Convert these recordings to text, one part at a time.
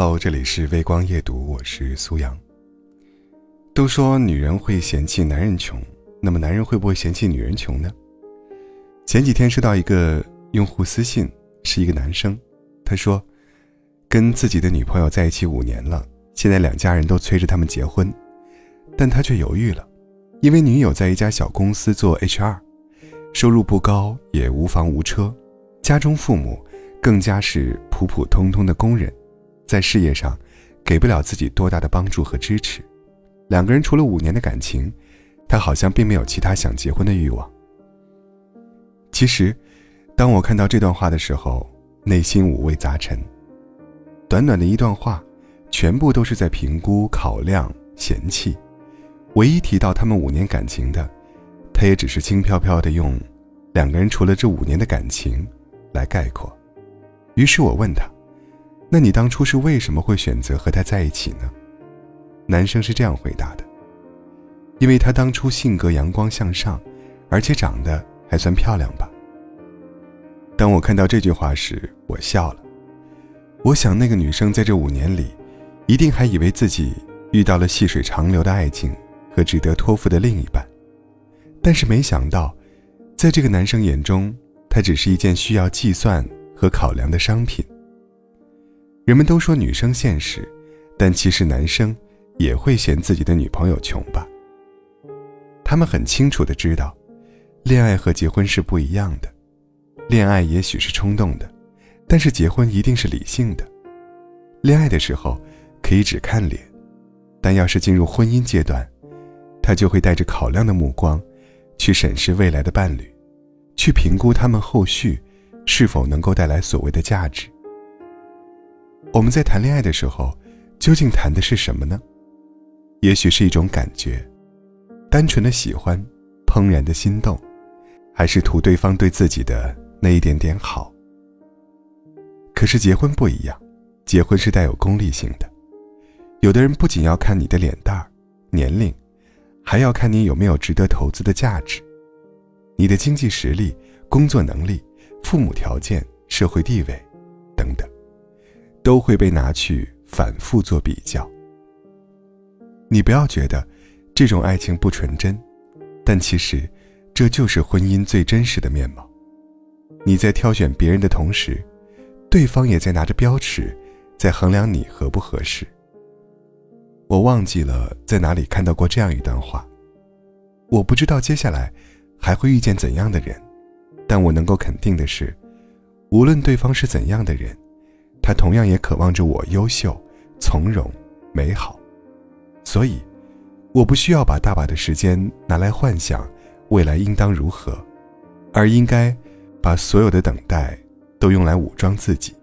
Hello，这里是微光夜读，我是苏阳。都说女人会嫌弃男人穷，那么男人会不会嫌弃女人穷呢？前几天收到一个用户私信，是一个男生，他说，跟自己的女朋友在一起五年了，现在两家人都催着他们结婚，但他却犹豫了，因为女友在一家小公司做 HR，收入不高，也无房无车，家中父母更加是普普通通的工人。在事业上，给不了自己多大的帮助和支持。两个人除了五年的感情，他好像并没有其他想结婚的欲望。其实，当我看到这段话的时候，内心五味杂陈。短短的一段话，全部都是在评估、考量、嫌弃。唯一提到他们五年感情的，他也只是轻飘飘的用“两个人除了这五年的感情”来概括。于是我问他。那你当初是为什么会选择和他在一起呢？男生是这样回答的：“因为他当初性格阳光向上，而且长得还算漂亮吧。”当我看到这句话时，我笑了。我想那个女生在这五年里，一定还以为自己遇到了细水长流的爱情和值得托付的另一半，但是没想到，在这个男生眼中，他只是一件需要计算和考量的商品。人们都说女生现实，但其实男生也会嫌自己的女朋友穷吧？他们很清楚的知道，恋爱和结婚是不一样的。恋爱也许是冲动的，但是结婚一定是理性的。恋爱的时候可以只看脸，但要是进入婚姻阶段，他就会带着考量的目光，去审视未来的伴侣，去评估他们后续是否能够带来所谓的价值。我们在谈恋爱的时候，究竟谈的是什么呢？也许是一种感觉，单纯的喜欢，怦然的心动，还是图对方对自己的那一点点好。可是结婚不一样，结婚是带有功利性的。有的人不仅要看你的脸蛋儿、年龄，还要看你有没有值得投资的价值，你的经济实力、工作能力、父母条件、社会地位，等等。都会被拿去反复做比较。你不要觉得这种爱情不纯真，但其实这就是婚姻最真实的面貌。你在挑选别人的同时，对方也在拿着标尺在衡量你合不合适。我忘记了在哪里看到过这样一段话。我不知道接下来还会遇见怎样的人，但我能够肯定的是，无论对方是怎样的人。他同样也渴望着我优秀、从容、美好，所以，我不需要把大把的时间拿来幻想未来应当如何，而应该把所有的等待都用来武装自己，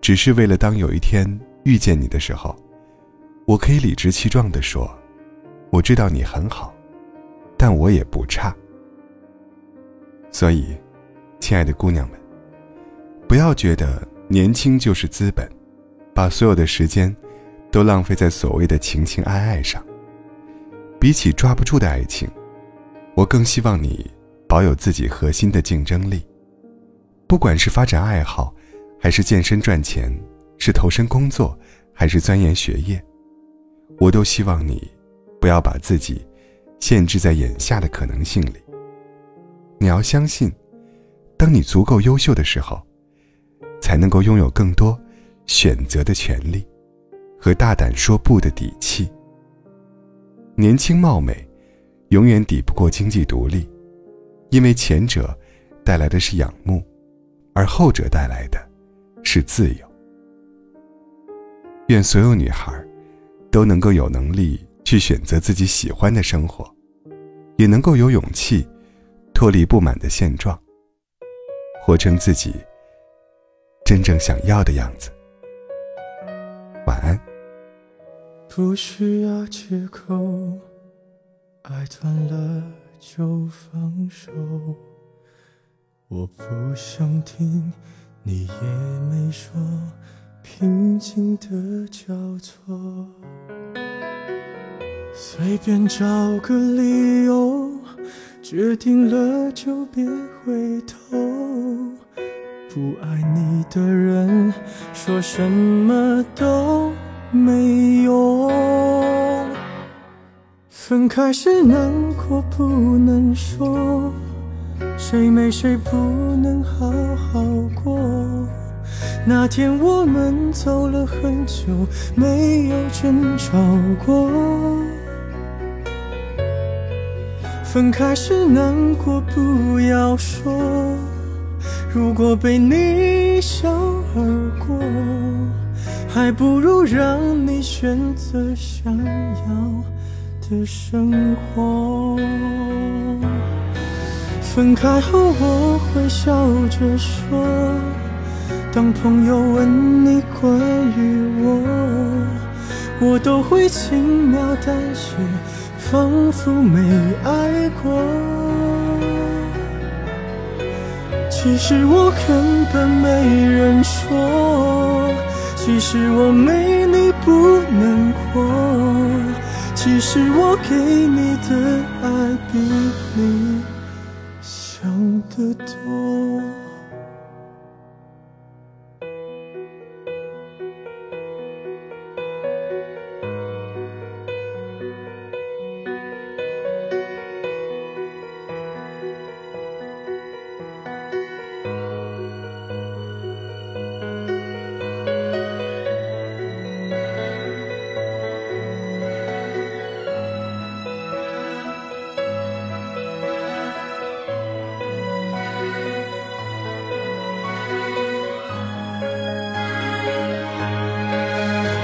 只是为了当有一天遇见你的时候，我可以理直气壮地说：“我知道你很好，但我也不差。”所以，亲爱的姑娘们，不要觉得。年轻就是资本，把所有的时间都浪费在所谓的情情爱爱上。比起抓不住的爱情，我更希望你保有自己核心的竞争力。不管是发展爱好，还是健身赚钱，是投身工作，还是钻研学业，我都希望你不要把自己限制在眼下的可能性里。你要相信，当你足够优秀的时候。才能够拥有更多选择的权利和大胆说不的底气。年轻貌美，永远抵不过经济独立，因为前者带来的是仰慕，而后者带来的是自由。愿所有女孩都能够有能力去选择自己喜欢的生活，也能够有勇气脱离不满的现状，活成自己。真正想要的样子。晚安。不需要借口，爱断了就放手。我不想听，你也没说，平静的交错。随便找个理由，决定了就别回头。不爱你的人，说什么都没用。分开时难过不能说，谁没谁不能好好过。那天我们走了很久，没有争吵过。分开时难过不要说，如果被你一笑而过，还不如让你选择想要的生活。分开后我会笑着说。当朋友问你关于我，我都会轻描淡写，仿佛没爱过。其实我根本没人说，其实我没你不能活，其实我给你的爱比你想的多。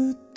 く